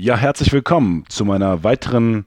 Ja, herzlich willkommen zu meiner weiteren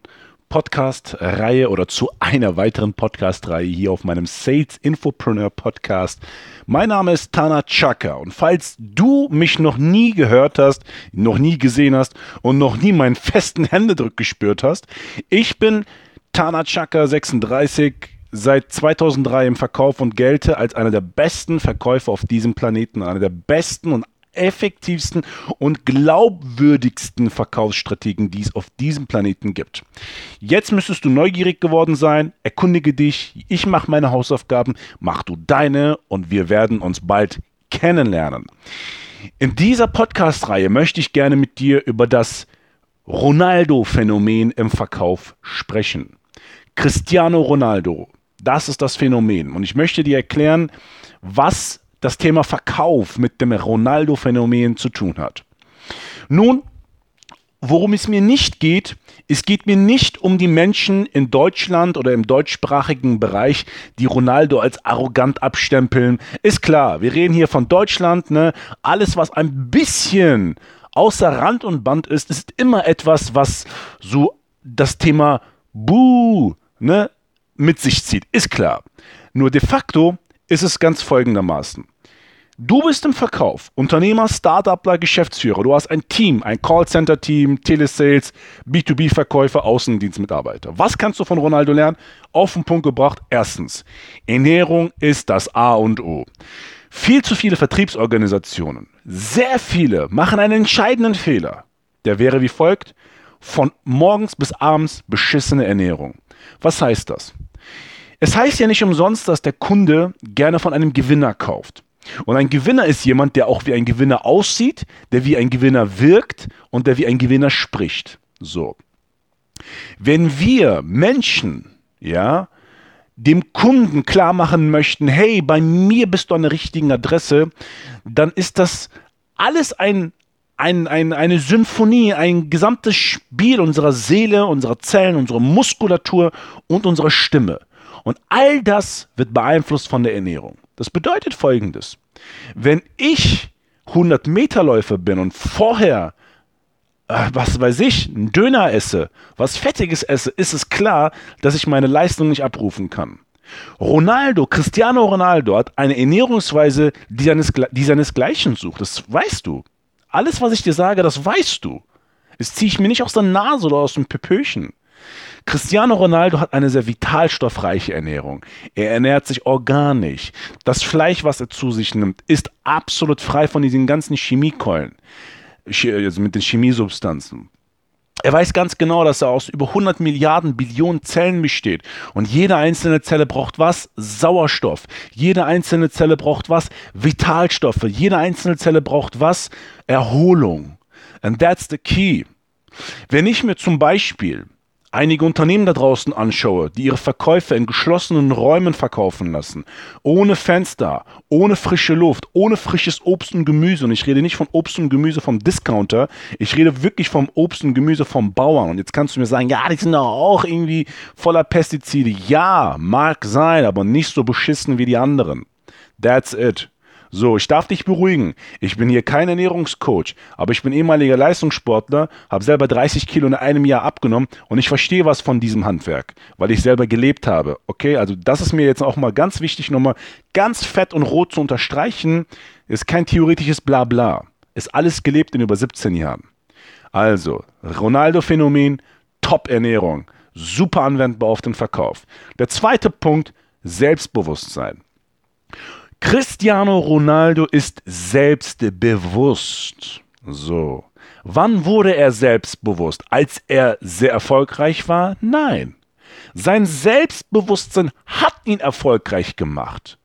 Podcast-Reihe oder zu einer weiteren Podcast-Reihe hier auf meinem Sales Infopreneur Podcast. Mein Name ist Tana Chaka und falls du mich noch nie gehört hast, noch nie gesehen hast und noch nie meinen festen Händedruck gespürt hast, ich bin Tana Chaka 36, seit 2003 im Verkauf und gelte als einer der besten Verkäufer auf diesem Planeten, einer der besten und effektivsten und glaubwürdigsten Verkaufsstrategien, die es auf diesem Planeten gibt. Jetzt müsstest du neugierig geworden sein, erkundige dich, ich mache meine Hausaufgaben, mach du deine und wir werden uns bald kennenlernen. In dieser Podcast-Reihe möchte ich gerne mit dir über das Ronaldo-Phänomen im Verkauf sprechen. Cristiano Ronaldo, das ist das Phänomen. Und ich möchte dir erklären, was das Thema Verkauf mit dem Ronaldo-Phänomen zu tun hat. Nun, worum es mir nicht geht, es geht mir nicht um die Menschen in Deutschland oder im deutschsprachigen Bereich, die Ronaldo als arrogant abstempeln. Ist klar, wir reden hier von Deutschland, ne? Alles, was ein bisschen außer Rand und Band ist, ist immer etwas, was so das Thema Buh, ne, mit sich zieht. Ist klar. Nur de facto ist es ganz folgendermaßen. Du bist im Verkauf, Unternehmer, Startupler, Geschäftsführer. Du hast ein Team, ein Callcenter-Team, Telesales, B2B-Verkäufer, Außendienstmitarbeiter. Was kannst du von Ronaldo lernen? Auf den Punkt gebracht. Erstens, Ernährung ist das A und O. Viel zu viele Vertriebsorganisationen, sehr viele machen einen entscheidenden Fehler. Der wäre wie folgt: von morgens bis abends beschissene Ernährung. Was heißt das? Es heißt ja nicht umsonst, dass der Kunde gerne von einem Gewinner kauft. Und ein Gewinner ist jemand, der auch wie ein Gewinner aussieht, der wie ein Gewinner wirkt und der wie ein Gewinner spricht. So. Wenn wir Menschen, ja, dem Kunden klar machen möchten, hey, bei mir bist du an der richtigen Adresse, dann ist das alles ein, ein, ein, eine Symphonie, ein gesamtes Spiel unserer Seele, unserer Zellen, unserer Muskulatur und unserer Stimme. Und all das wird beeinflusst von der Ernährung. Das bedeutet folgendes. Wenn ich 100 Meter Läufer bin und vorher, äh, was weiß ich, einen Döner esse, was Fettiges esse, ist es klar, dass ich meine Leistung nicht abrufen kann. Ronaldo, Cristiano Ronaldo hat eine Ernährungsweise, die, seines, die seinesgleichen sucht. Das weißt du. Alles, was ich dir sage, das weißt du. Das ziehe ich mir nicht aus der Nase oder aus dem Pepöchen. Cristiano Ronaldo hat eine sehr vitalstoffreiche Ernährung. Er ernährt sich organisch. Das Fleisch, was er zu sich nimmt, ist absolut frei von diesen ganzen Chemiekeulen, also mit den Chemiesubstanzen. Er weiß ganz genau, dass er aus über 100 Milliarden Billionen Zellen besteht. Und jede einzelne Zelle braucht was? Sauerstoff. Jede einzelne Zelle braucht was? Vitalstoffe. Jede einzelne Zelle braucht was? Erholung. And that's the key. Wenn ich mir zum Beispiel einige Unternehmen da draußen anschaue, die ihre Verkäufe in geschlossenen Räumen verkaufen lassen, ohne Fenster, ohne frische Luft, ohne frisches Obst und Gemüse, und ich rede nicht von Obst und Gemüse vom Discounter, ich rede wirklich vom Obst und Gemüse vom Bauern. Und jetzt kannst du mir sagen, ja, die sind doch auch irgendwie voller Pestizide. Ja, mag sein, aber nicht so beschissen wie die anderen. That's it. So, ich darf dich beruhigen. Ich bin hier kein Ernährungscoach, aber ich bin ehemaliger Leistungssportler, habe selber 30 Kilo in einem Jahr abgenommen und ich verstehe was von diesem Handwerk, weil ich selber gelebt habe. Okay, also das ist mir jetzt auch mal ganz wichtig, nochmal ganz fett und rot zu unterstreichen. Ist kein theoretisches Blabla. Ist alles gelebt in über 17 Jahren. Also, Ronaldo-Phänomen, Top-Ernährung, super anwendbar auf den Verkauf. Der zweite Punkt, Selbstbewusstsein. Cristiano Ronaldo ist selbstbewusst. So. Wann wurde er selbstbewusst? Als er sehr erfolgreich war? Nein. Sein Selbstbewusstsein hat ihn erfolgreich gemacht.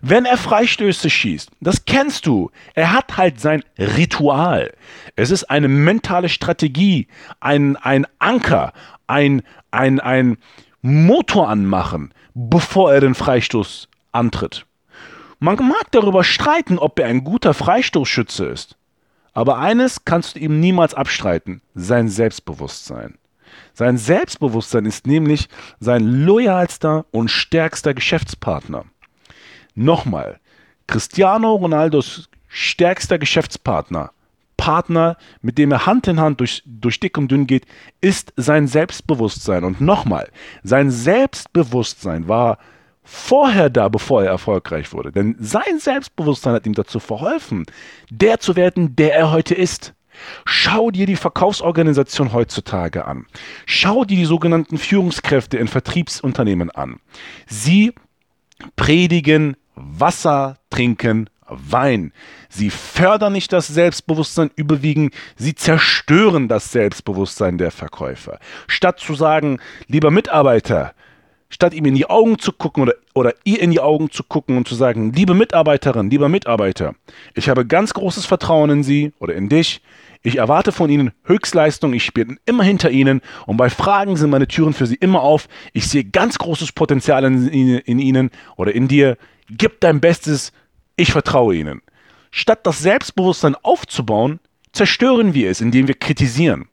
Wenn er Freistöße schießt, das kennst du. Er hat halt sein Ritual. Es ist eine mentale Strategie, ein, ein Anker, ein, ein, ein Motor anmachen, bevor er den Freistoß antritt. Man mag darüber streiten, ob er ein guter Freistoßschütze ist. Aber eines kannst du ihm niemals abstreiten, sein Selbstbewusstsein. Sein Selbstbewusstsein ist nämlich sein loyalster und stärkster Geschäftspartner. Nochmal, Cristiano Ronaldos stärkster Geschäftspartner, Partner, mit dem er Hand in Hand durch, durch dick und dünn geht, ist sein Selbstbewusstsein. Und nochmal, sein Selbstbewusstsein war vorher da, bevor er erfolgreich wurde. Denn sein Selbstbewusstsein hat ihm dazu verholfen, der zu werden, der er heute ist. Schau dir die Verkaufsorganisation heutzutage an. Schau dir die sogenannten Führungskräfte in Vertriebsunternehmen an. Sie predigen Wasser, trinken Wein. Sie fördern nicht das Selbstbewusstsein überwiegend, sie zerstören das Selbstbewusstsein der Verkäufer. Statt zu sagen, lieber Mitarbeiter, statt ihm in die Augen zu gucken oder, oder ihr in die Augen zu gucken und zu sagen, liebe Mitarbeiterin, lieber Mitarbeiter, ich habe ganz großes Vertrauen in Sie oder in dich. Ich erwarte von Ihnen Höchstleistung, ich bin immer hinter Ihnen und bei Fragen sind meine Türen für Sie immer auf. Ich sehe ganz großes Potenzial in, in Ihnen oder in dir. Gib dein Bestes, ich vertraue Ihnen. Statt das Selbstbewusstsein aufzubauen, zerstören wir es, indem wir kritisieren.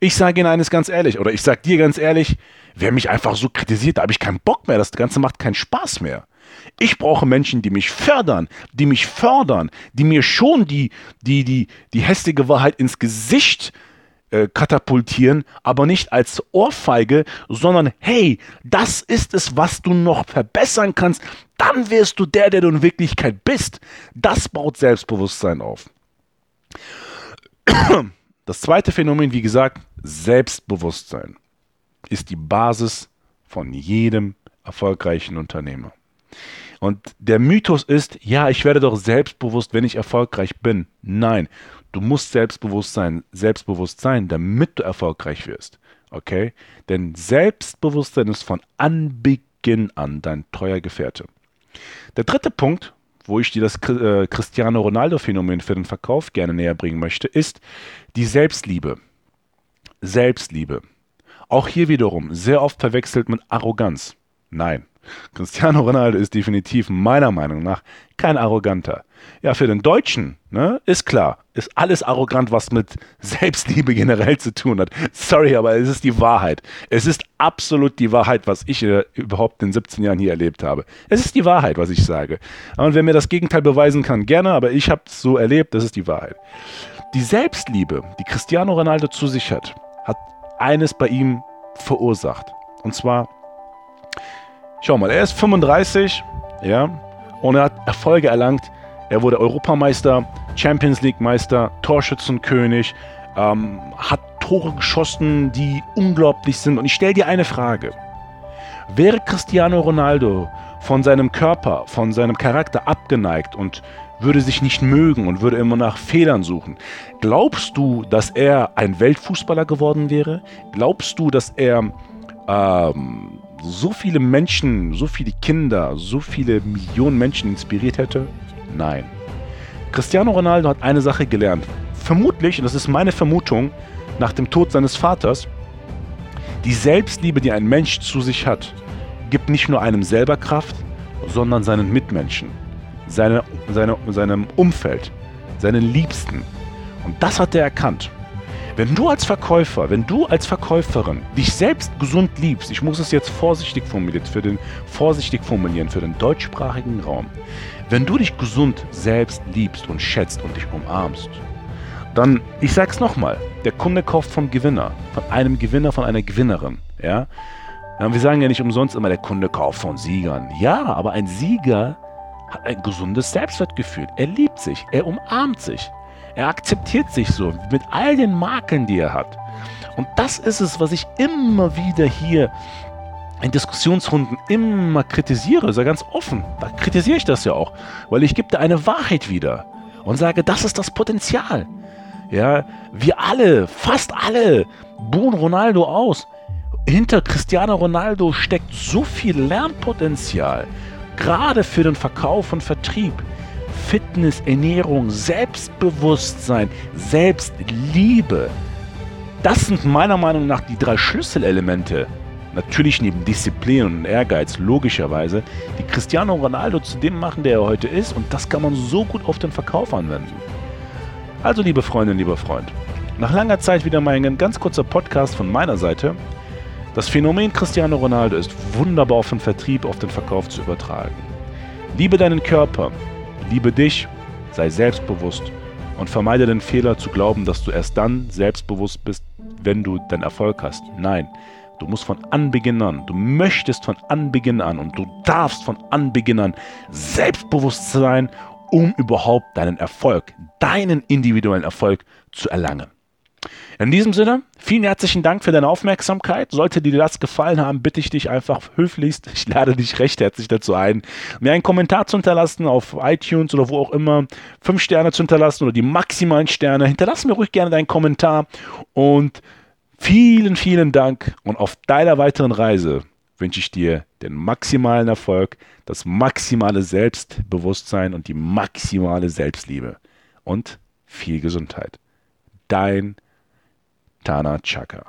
Ich sage Ihnen eines ganz ehrlich, oder ich sage dir ganz ehrlich, wer mich einfach so kritisiert, da habe ich keinen Bock mehr, das Ganze macht keinen Spaß mehr. Ich brauche Menschen, die mich fördern, die mich fördern, die mir schon die, die, die, die hässliche Wahrheit ins Gesicht äh, katapultieren, aber nicht als Ohrfeige, sondern hey, das ist es, was du noch verbessern kannst, dann wirst du der, der du in Wirklichkeit bist. Das baut Selbstbewusstsein auf. Das zweite Phänomen, wie gesagt, Selbstbewusstsein ist die Basis von jedem erfolgreichen Unternehmer. Und der Mythos ist, ja, ich werde doch selbstbewusst, wenn ich erfolgreich bin. Nein, du musst selbstbewusst sein, selbstbewusst sein, damit du erfolgreich wirst. Okay? Denn Selbstbewusstsein ist von Anbeginn an dein treuer Gefährte. Der dritte Punkt, wo ich dir das äh, Cristiano Ronaldo-Phänomen für den Verkauf gerne näher bringen möchte, ist die Selbstliebe. Selbstliebe. Auch hier wiederum sehr oft verwechselt mit Arroganz. Nein. Cristiano Ronaldo ist definitiv meiner Meinung nach kein Arroganter. Ja, für den Deutschen, ne, ist klar, ist alles arrogant, was mit Selbstliebe generell zu tun hat. Sorry, aber es ist die Wahrheit. Es ist absolut die Wahrheit, was ich äh, überhaupt in 17 Jahren hier erlebt habe. Es ist die Wahrheit, was ich sage. Und wer mir das Gegenteil beweisen kann, gerne, aber ich habe es so erlebt, das ist die Wahrheit. Die Selbstliebe, die Cristiano Ronaldo zu sich hat, hat eines bei ihm verursacht. Und zwar, schau mal, er ist 35, ja, und er hat Erfolge erlangt. Er wurde Europameister, Champions League Meister, Torschützenkönig, ähm, hat Tore geschossen, die unglaublich sind. Und ich stelle dir eine Frage. Wäre Cristiano Ronaldo von seinem Körper, von seinem Charakter abgeneigt und würde sich nicht mögen und würde immer nach Fehlern suchen. Glaubst du, dass er ein Weltfußballer geworden wäre? Glaubst du, dass er ähm, so viele Menschen, so viele Kinder, so viele Millionen Menschen inspiriert hätte? Nein. Cristiano Ronaldo hat eine Sache gelernt. Vermutlich, und das ist meine Vermutung, nach dem Tod seines Vaters, die Selbstliebe, die ein Mensch zu sich hat, gibt nicht nur einem selber Kraft, sondern seinen Mitmenschen seine, seine, seinem Umfeld, seinen Liebsten. Und das hat er erkannt. Wenn du als Verkäufer, wenn du als Verkäuferin dich selbst gesund liebst, ich muss es jetzt vorsichtig formulieren, für den, vorsichtig formulieren, für den deutschsprachigen Raum, wenn du dich gesund selbst liebst und schätzt und dich umarmst, dann, ich sag's nochmal, der Kunde kauft vom Gewinner, von einem Gewinner, von einer Gewinnerin, ja. Wir sagen ja nicht umsonst immer, der Kunde kauft von Siegern. Ja, aber ein Sieger hat ein gesundes Selbstwertgefühl. Er liebt sich, er umarmt sich, er akzeptiert sich so mit all den Makeln, die er hat. Und das ist es, was ich immer wieder hier in Diskussionsrunden immer kritisiere, sehr ganz offen. Da kritisiere ich das ja auch, weil ich gebe da eine Wahrheit wieder und sage, das ist das Potenzial. Ja, wir alle, fast alle, buhen Ronaldo aus. Hinter Cristiano Ronaldo steckt so viel Lernpotenzial, Gerade für den Verkauf und Vertrieb. Fitness, Ernährung, Selbstbewusstsein, Selbstliebe. Das sind meiner Meinung nach die drei Schlüsselelemente. Natürlich neben Disziplin und Ehrgeiz, logischerweise, die Cristiano Ronaldo zu dem machen, der er heute ist. Und das kann man so gut auf den Verkauf anwenden. Also, liebe Freundin, lieber Freund, nach langer Zeit wieder mal ein ganz kurzer Podcast von meiner Seite. Das Phänomen Cristiano Ronaldo ist wunderbar auf den Vertrieb, auf den Verkauf zu übertragen. Liebe deinen Körper, liebe dich, sei selbstbewusst und vermeide den Fehler zu glauben, dass du erst dann selbstbewusst bist, wenn du deinen Erfolg hast. Nein, du musst von Anbeginn an, du möchtest von Anbeginn an und du darfst von Anbeginn an selbstbewusst sein, um überhaupt deinen Erfolg, deinen individuellen Erfolg zu erlangen. In diesem Sinne, vielen herzlichen Dank für deine Aufmerksamkeit. Sollte dir das gefallen haben, bitte ich dich einfach höflichst, ich lade dich recht herzlich dazu ein, mir einen Kommentar zu hinterlassen auf iTunes oder wo auch immer, fünf Sterne zu hinterlassen oder die maximalen Sterne. Hinterlass mir ruhig gerne deinen Kommentar und vielen, vielen Dank und auf deiner weiteren Reise wünsche ich dir den maximalen Erfolg, das maximale Selbstbewusstsein und die maximale Selbstliebe und viel Gesundheit. Dein Tana Chaka.